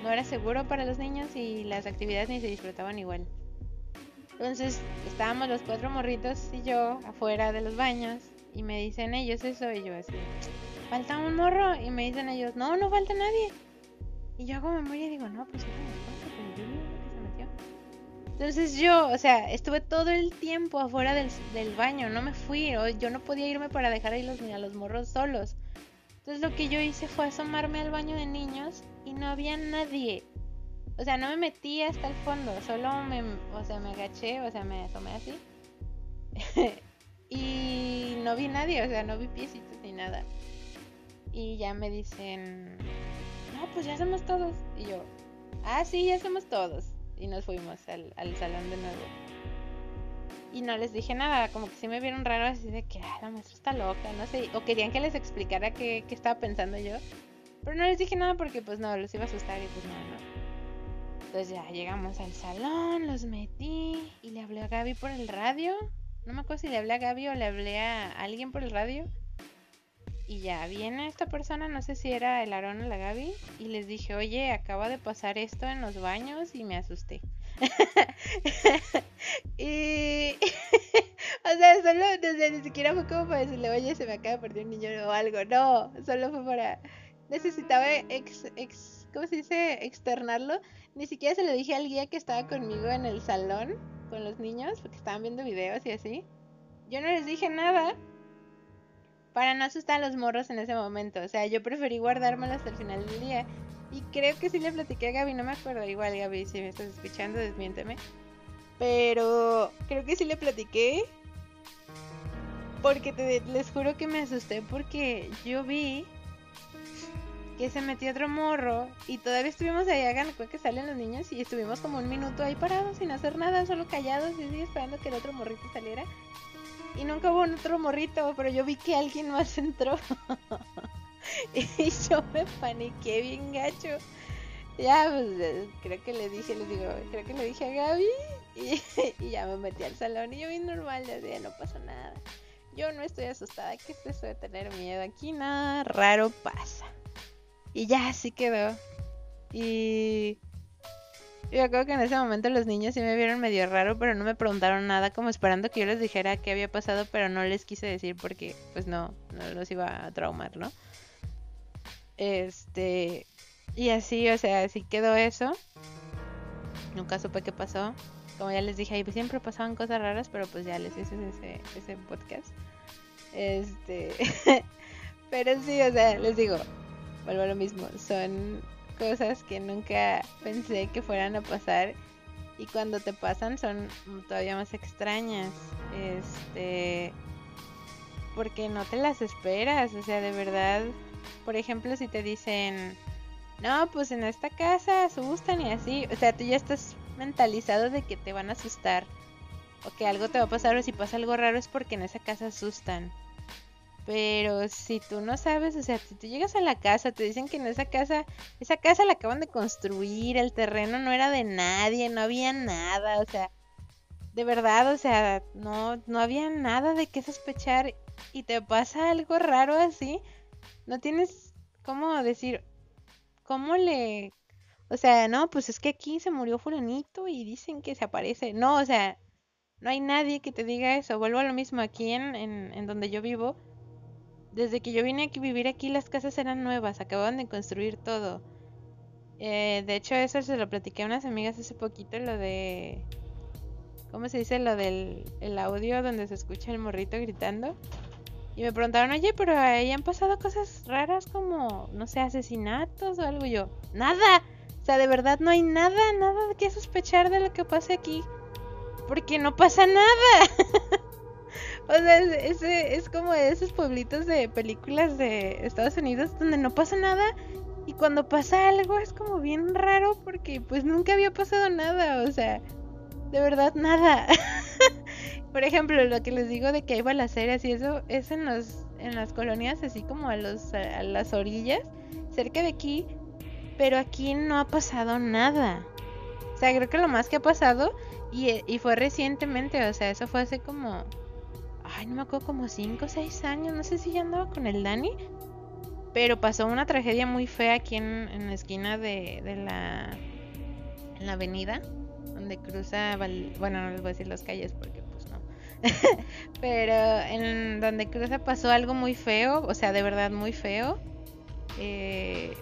no era seguro para los niños y las actividades ni se disfrutaban igual. Entonces estábamos los cuatro morritos y yo afuera de los baños y me dicen ellos eso y yo así, falta un morro y me dicen ellos, no, no falta nadie. Y yo hago memoria y digo, no, pues pero yo se metió. Entonces yo, o sea, estuve todo el tiempo afuera del, del baño, no me fui, yo no podía irme para dejar ahí los, a los morros solos. Entonces lo que yo hice fue asomarme al baño de niños y no había nadie. O sea, no me metí hasta el fondo, solo me, o sea, me agaché, o sea, me asomé así. y no vi nadie, o sea, no vi piecitos ni nada. Y ya me dicen, no, pues ya somos todos. Y yo, ah, sí, ya somos todos. Y nos fuimos al, al salón de nuevo. Y no les dije nada, como que sí me vieron raro así de que, ah, la maestra está loca, no sé. O querían que les explicara qué, qué estaba pensando yo. Pero no les dije nada porque pues no, los iba a asustar y pues no, no. Entonces ya llegamos al salón, los metí y le hablé a Gaby por el radio. No me acuerdo si le hablé a Gaby o le hablé a alguien por el radio. Y ya viene esta persona, no sé si era el Aarón o la Gaby, y les dije, oye, acaba de pasar esto en los baños y me asusté. y. o sea, solo, desde ni siquiera fue como para decirle, oye, se me acaba de perder un niño o algo. No, solo fue para. Necesitaba ex, ex, ¿cómo se dice? Externarlo ni siquiera se lo dije al guía que estaba conmigo en el salón con los niños, porque estaban viendo videos y así. Yo no les dije nada para no asustar a los morros en ese momento. O sea, yo preferí guardármelo hasta el final del día. Y creo que sí le platiqué a Gaby, no me acuerdo. Igual, Gaby, si me estás escuchando, desmiénteme. Pero creo que sí le platiqué. Porque les juro que me asusté porque yo vi que se metió otro morro y todavía estuvimos ahí hagan que salen los niños y estuvimos como un minuto ahí parados sin hacer nada, solo callados y así esperando que el otro morrito saliera. Y nunca hubo otro morrito, pero yo vi que alguien más entró. y yo me paniqué bien gacho. Ya, pues creo que le dije, les digo, creo que le dije a Gaby y, ya me metí al salón y yo vi normal, decía, no pasa nada. Yo no estoy asustada, ¿qué es eso tener miedo? Aquí nada raro pasa. Y ya así quedó. Y yo creo que en ese momento los niños sí me vieron medio raro, pero no me preguntaron nada, como esperando que yo les dijera qué había pasado, pero no les quise decir porque pues no, no los iba a traumar, ¿no? Este, y así, o sea, así quedó eso. Nunca supe qué pasó. Como ya les dije, ahí siempre pasaban cosas raras, pero pues ya les hice ese, ese podcast. Este, pero sí, o sea, les digo, vuelvo a lo mismo, son cosas que nunca pensé que fueran a pasar y cuando te pasan son todavía más extrañas. Este porque no te las esperas, o sea, de verdad, por ejemplo, si te dicen, "No, pues en esta casa asustan y así", o sea, tú ya estás mentalizado de que te van a asustar o que algo te va a pasar o si pasa algo raro es porque en esa casa asustan. Pero si tú no sabes, o sea, si tú llegas a la casa, te dicen que en esa casa, esa casa la acaban de construir, el terreno no era de nadie, no había nada, o sea, de verdad, o sea, no, no había nada de qué sospechar y te pasa algo raro así, no tienes cómo decir, cómo le, o sea, no, pues es que aquí se murió fulanito y dicen que se aparece, no, o sea, no hay nadie que te diga eso, vuelvo a lo mismo aquí en, en, en donde yo vivo desde que yo vine a vivir aquí las casas eran nuevas, acababan de construir todo. Eh, de hecho eso se lo platiqué a unas amigas hace poquito, lo de... ¿Cómo se dice? Lo del el audio donde se escucha el morrito gritando. Y me preguntaron, oye, pero ahí han pasado cosas raras como, no sé, asesinatos o algo. Y yo, nada. O sea, de verdad no hay nada, nada que sospechar de lo que pase aquí. Porque no pasa nada. O sea, ese es como esos pueblitos de películas de Estados Unidos donde no pasa nada y cuando pasa algo es como bien raro porque pues nunca había pasado nada, o sea, de verdad nada. Por ejemplo, lo que les digo de que hay balaceras y eso es en los en las colonias así como a los a las orillas, cerca de aquí, pero aquí no ha pasado nada. O sea, creo que lo más que ha pasado y, y fue recientemente, o sea, eso fue hace como ay, no me acuerdo, como 5 o 6 años, no sé si ya andaba con el Dani, pero pasó una tragedia muy fea aquí en, la esquina de, la, en la avenida, donde cruza, bueno, no les voy a decir las calles porque pues no. Pero en donde cruza pasó algo muy feo, o sea, de verdad muy feo. Eh,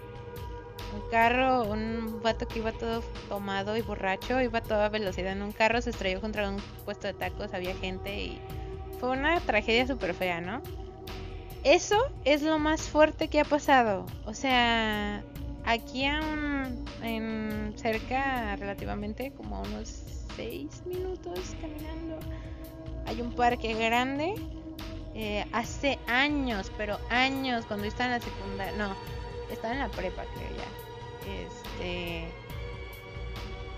un carro, un vato que iba todo tomado y borracho, iba a toda velocidad en un carro, se estrelló contra un puesto de tacos, había gente y fue una tragedia súper fea, ¿no? Eso es lo más fuerte que ha pasado. O sea, aquí en cerca relativamente, como unos 6 minutos caminando, hay un parque grande. Eh, hace años, pero años, cuando estaba en la secundaria, no, estaba en la prepa, creo ya. Este.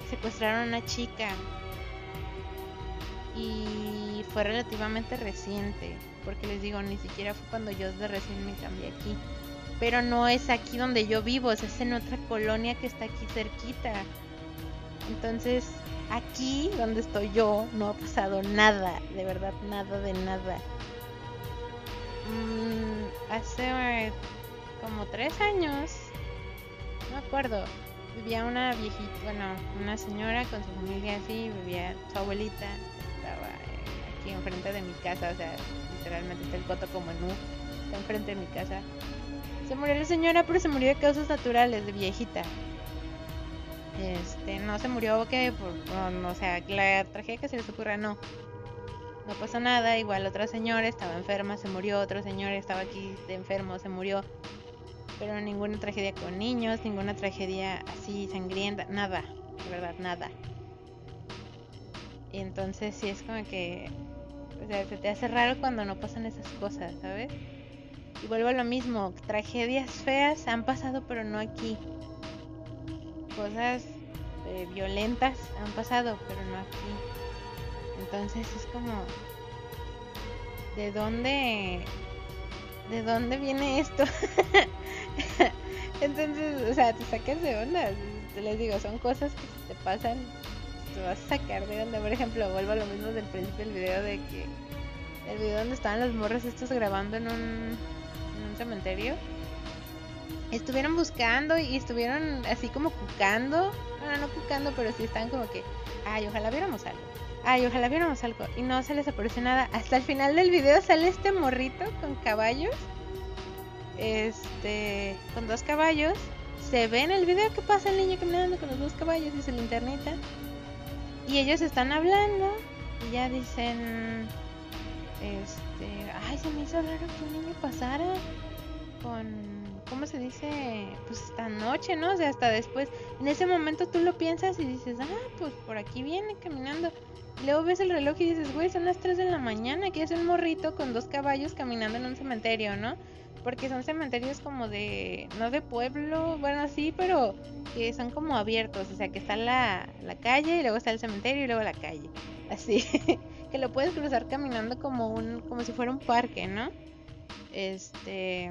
Secuestraron a una chica. Y fue relativamente reciente. Porque les digo, ni siquiera fue cuando yo de recién me cambié aquí. Pero no es aquí donde yo vivo, es en otra colonia que está aquí cerquita. Entonces, aquí donde estoy yo, no ha pasado nada, de verdad, nada de nada. Mm, hace como tres años, no acuerdo, vivía una viejita, bueno, una señora con su familia así, vivía su abuelita, eh, aquí enfrente de mi casa, o sea, literalmente está el coto como en U, está enfrente de mi casa. Se murió la señora, pero se murió de causas naturales, de viejita. Este, no se murió que por, o sea, la tragedia que se les ocurra, no. No pasó nada, igual otra señora estaba enferma, se murió, otro señor estaba aquí de enfermo, se murió pero ninguna tragedia con niños, ninguna tragedia así sangrienta, nada, de verdad, nada. Y entonces sí es como que, o sea, se te hace raro cuando no pasan esas cosas, ¿sabes? Y vuelvo a lo mismo, tragedias feas han pasado, pero no aquí. Cosas eh, violentas han pasado, pero no aquí. Entonces es como, ¿de dónde, de dónde viene esto? Entonces, o sea, te sacas de onda. Les digo, son cosas que te pasan, te vas a sacar de onda. Por ejemplo, vuelvo a lo mismo del principio del video de que el video donde estaban los morros estos grabando en un, en un cementerio. Estuvieron buscando y estuvieron así como cucando. Bueno, no cucando, pero sí estaban como que, ay, ojalá viéramos algo. Ay, ojalá viéramos algo. Y no se les apareció nada. Hasta el final del video sale este morrito con caballos este, con dos caballos. Se ve en el video que pasa el niño caminando con los dos caballos y su linternita. Y ellos están hablando y ya dicen, este, ay, se me hizo raro que un niño pasara con, ¿cómo se dice? Pues esta noche, ¿no? O sea, hasta después. En ese momento tú lo piensas y dices, ah, pues por aquí viene caminando. Y luego ves el reloj y dices, güey, son las 3 de la mañana, que es un morrito con dos caballos caminando en un cementerio, ¿no? Porque son cementerios como de, no de pueblo, bueno, sí, pero que son como abiertos, o sea, que está la, la calle y luego está el cementerio y luego la calle, así, que lo puedes cruzar caminando como un, como si fuera un parque, ¿no? Este,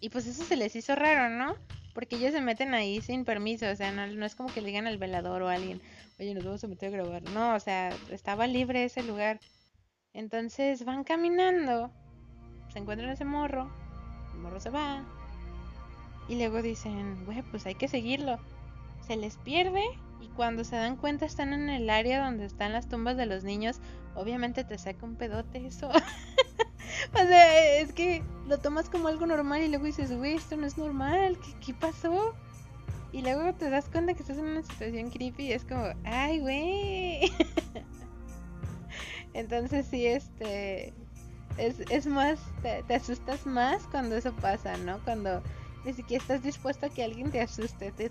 y pues eso se les hizo raro, ¿no? Porque ellos se meten ahí sin permiso, o sea, no, no es como que le digan al velador o a alguien, oye, nos vamos a meter a grabar, no, o sea, estaba libre ese lugar. Entonces van caminando se encuentran ese morro, el morro se va. Y luego dicen, güey, pues hay que seguirlo. Se les pierde y cuando se dan cuenta están en el área donde están las tumbas de los niños. Obviamente te saca un pedote eso. o sea, es que lo tomas como algo normal y luego dices, güey, esto no es normal, ¿Qué, ¿qué, pasó? Y luego te das cuenta que estás en una situación creepy y es como, ay, güey. Entonces sí, este, es, es más, te, asustas más cuando eso pasa, ¿no? Cuando ni siquiera estás dispuesto a que alguien te asuste, te,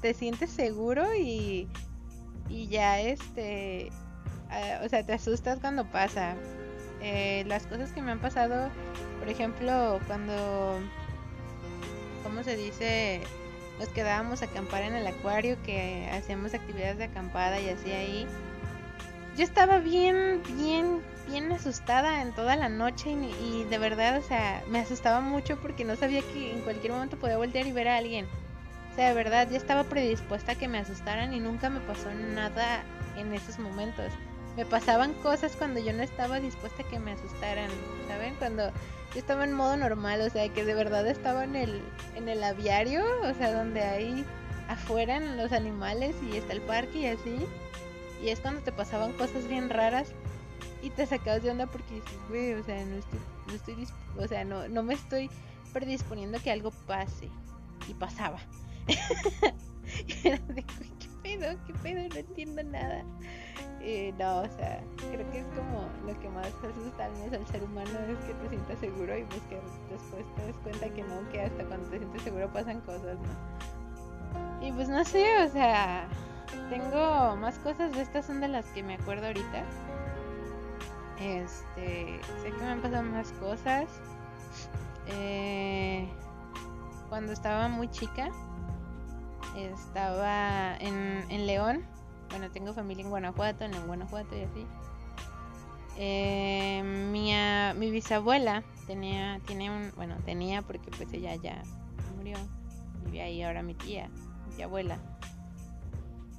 te, sientes seguro y, y ya este, ah, o sea, te asustas cuando pasa. Eh, las cosas que me han pasado, por ejemplo, cuando, ¿cómo se dice? Nos quedábamos a acampar en el acuario, que hacíamos actividades de acampada y así ahí. Yo estaba bien, bien bien asustada en toda la noche y, de verdad, o sea, me asustaba mucho porque no sabía que en cualquier momento podía voltear y ver a alguien. O sea, de verdad, ya estaba predispuesta a que me asustaran y nunca me pasó nada en esos momentos. Me pasaban cosas cuando yo no estaba dispuesta a que me asustaran, ¿saben? Cuando yo estaba en modo normal, o sea, que de verdad estaba en el, en el aviario, o sea, donde hay afuera los animales y está el parque y así. Y es cuando te pasaban cosas bien raras y te sacabas de onda porque dices, güey, o sea, no estoy, no estoy, o sea, no, no me estoy predisponiendo a que algo pase. Y pasaba. y era de, ¿qué pedo? ¿Qué pedo? No entiendo nada. Eh, no, o sea, creo que es como lo que más asusta al menos al ser humano es que te sientas seguro y pues que después te des cuenta que no, que hasta cuando te sientes seguro pasan cosas, ¿no? Y pues no sé, o sea, tengo más cosas de estas son de las que me acuerdo ahorita. Este, sé que me han pasado más cosas. Eh, cuando estaba muy chica, estaba en, en León bueno, tengo familia en Guanajuato, en Guanajuato y así. Eh, mi, mi bisabuela tenía, tiene un, bueno, tenía porque pues ella ya murió, vive ahí ahora mi tía, mi abuela.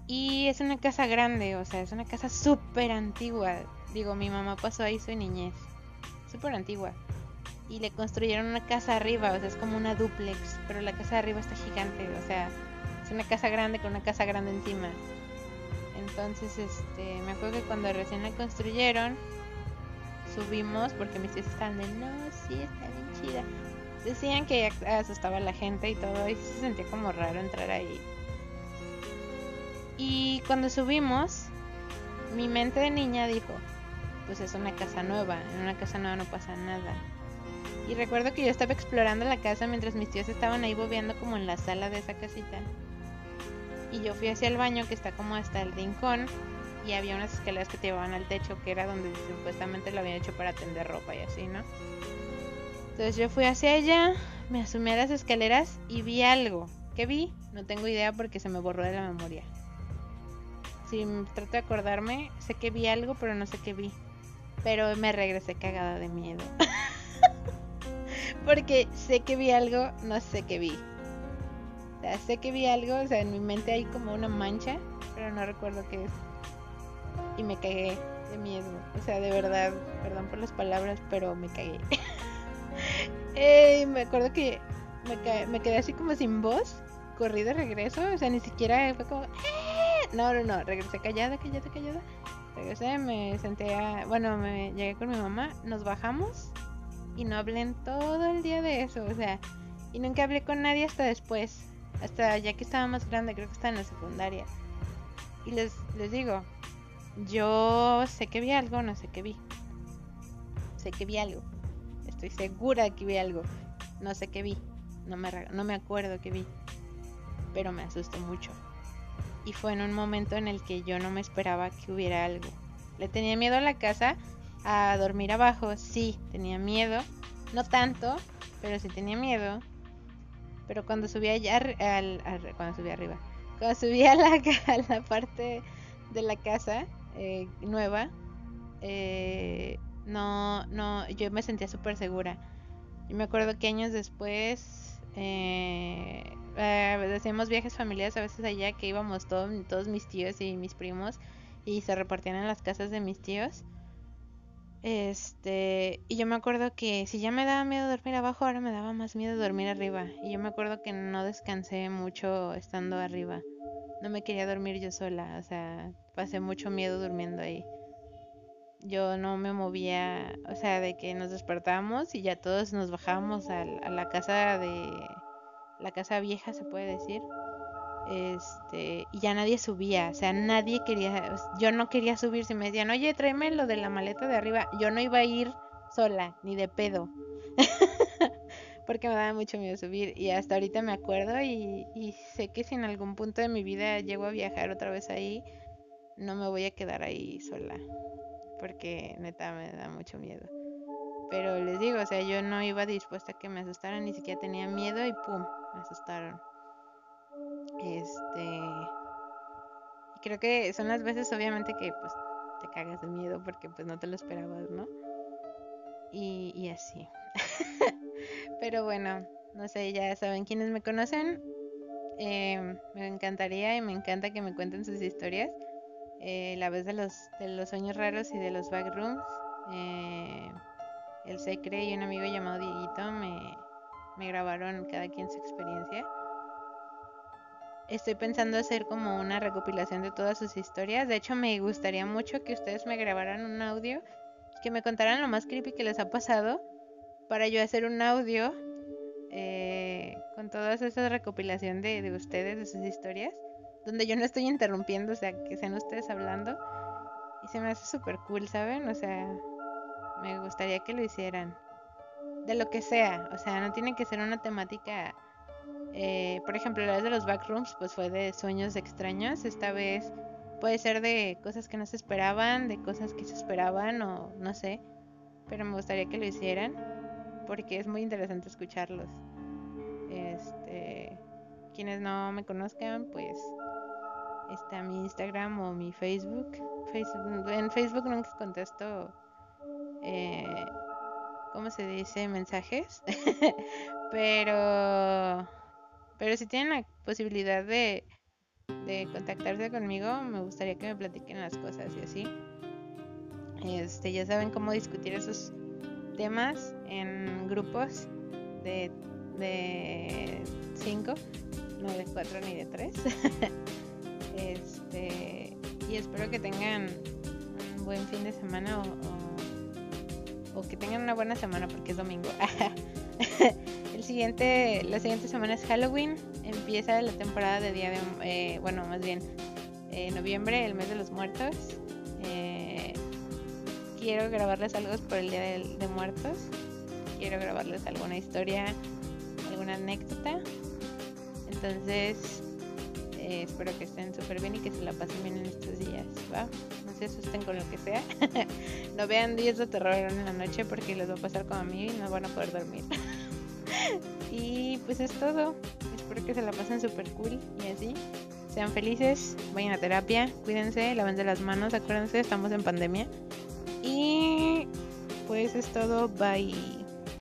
Y es una casa grande, o sea, es una casa súper antigua. Digo, mi mamá pasó ahí su niñez, súper antigua. Y le construyeron una casa arriba, o sea, es como una duplex, pero la casa arriba está gigante, o sea, es una casa grande con una casa grande encima. Entonces, este, me acuerdo que cuando recién la construyeron, subimos porque mis tíos estaban de, no, sí, está bien chida. Decían que asustaba a la gente y todo, y se sentía como raro entrar ahí. Y cuando subimos, mi mente de niña dijo, pues es una casa nueva, en una casa nueva no pasa nada. Y recuerdo que yo estaba explorando la casa mientras mis tíos estaban ahí bobeando como en la sala de esa casita y yo fui hacia el baño que está como hasta el rincón y había unas escaleras que te llevaban al techo que era donde supuestamente lo habían hecho para tender ropa y así, ¿no? Entonces yo fui hacia allá, me asumí a las escaleras y vi algo. ¿Qué vi? No tengo idea porque se me borró de la memoria. Si trato de acordarme, sé que vi algo, pero no sé qué vi. Pero me regresé cagada de miedo. porque sé que vi algo, no sé qué vi sé que vi algo, o sea, en mi mente hay como una mancha, pero no recuerdo qué es. Y me cagué de miedo. O sea, de verdad, perdón por las palabras, pero me cagué. me acuerdo que me, me, quedé así como sin voz. Corrí de regreso, o sea, ni siquiera fue como... ¡Eh! No, no, no, regresé callada, callada, callada. Regresé, me senté a... Bueno, me llegué con mi mamá, nos bajamos y no hablé todo el día de eso, o sea, y nunca hablé con nadie hasta después. Hasta ya que estaba más grande, creo que estaba en la secundaria. Y les, les digo, yo sé que vi algo, no sé qué vi. Sé que vi algo. Estoy segura de que vi algo. No sé qué vi. No me, no me acuerdo qué vi. Pero me asustó mucho. Y fue en un momento en el que yo no me esperaba que hubiera algo. Le tenía miedo a la casa, a dormir abajo. Sí, tenía miedo. No tanto, pero sí tenía miedo. Pero cuando subí allá, al, cuando subí arriba, cuando subí a la, parte de la casa eh, nueva, eh, no, no, yo me sentía súper segura. Y me acuerdo que años después eh, eh, hacíamos viajes familiares a veces allá que íbamos todos, mis tíos y mis primos y se repartían en las casas de mis tíos. Este, y yo me acuerdo que si ya me daba miedo dormir abajo, ahora me daba más miedo dormir arriba. Y yo me acuerdo que no descansé mucho estando arriba. No me quería dormir yo sola, o sea, pasé mucho miedo durmiendo ahí. Yo no me movía, o sea, de que nos despertábamos y ya todos nos bajábamos a la casa de la casa vieja, se puede decir este, y ya nadie subía, o sea, nadie quería, yo no quería subir, si me decían, oye, tráeme lo de la maleta de arriba, yo no iba a ir sola, ni de pedo, porque me daba mucho miedo subir, y hasta ahorita me acuerdo y, sé que si en algún punto de mi vida llego a viajar otra vez ahí, no me voy a quedar ahí sola, porque neta me da mucho miedo. Pero les digo, o sea, yo no iba dispuesta a que me asustaran, ni siquiera tenía miedo y pum, me asustaron. Este. Creo que son las veces, obviamente, que pues te cagas de miedo porque pues no te lo esperabas, ¿no? Y, y así. Pero bueno, no sé, ya saben quienes me conocen. Eh, me encantaría y me encanta que me cuenten sus historias. Eh, la vez de los, de los sueños raros y de los backrooms. Eh, el Secre y un amigo llamado Dieguito me, me grabaron cada quien su experiencia. estoy pensando hacer como una recopilación de todas sus historias. De hecho, me gustaría mucho que ustedes me grabaran un audio, que me contaran lo más creepy que les ha pasado, para yo hacer un audio eh, con toda esa recopilación de, de ustedes, de sus historias, donde yo no estoy interrumpiendo, o sea, que sean ustedes hablando. Y se me hace súper cool, ¿saben? O sea, me gustaría que lo hicieran. De lo que sea, o sea, no tiene que ser una temática eh, por ejemplo, la vez de los backrooms, pues fue de sueños extraños. Esta vez puede ser de cosas que no se esperaban, de cosas que se esperaban o no sé. Pero me gustaría que lo hicieran porque es muy interesante escucharlos. Este, quienes no me conozcan, pues está mi Instagram o mi Facebook. Facebook en Facebook nunca contesto, eh, ¿cómo se dice? Mensajes. Pero pero si tienen la posibilidad de, de contactarse conmigo, me gustaría que me platiquen las cosas y así. Este, ya saben cómo discutir esos temas en grupos de, de cinco, no de cuatro ni de tres. este, y espero que tengan un buen fin de semana o, que tengan una buena semana porque es domingo. El siguiente, la siguiente semana es Halloween. Empieza la temporada de Día de... Eh, bueno, más bien eh, noviembre, el mes de los muertos. Eh, quiero grabarles algo por el Día de, Muertos. Quiero grabarles alguna historia, alguna anécdota. Entonces, eh, espero que estén súper bien y que se la pasen bien en estos días, ¿va? Se asusten con lo que sea. no vean días de terror en la noche porque les va a pasar como a mí y no van a poder dormir. y pues es todo. Espero que se la pasen súper cool y así. Sean felices, vayan a terapia, cuídense, lávense las manos, acuérdense, estamos en pandemia. Y pues es todo, bye.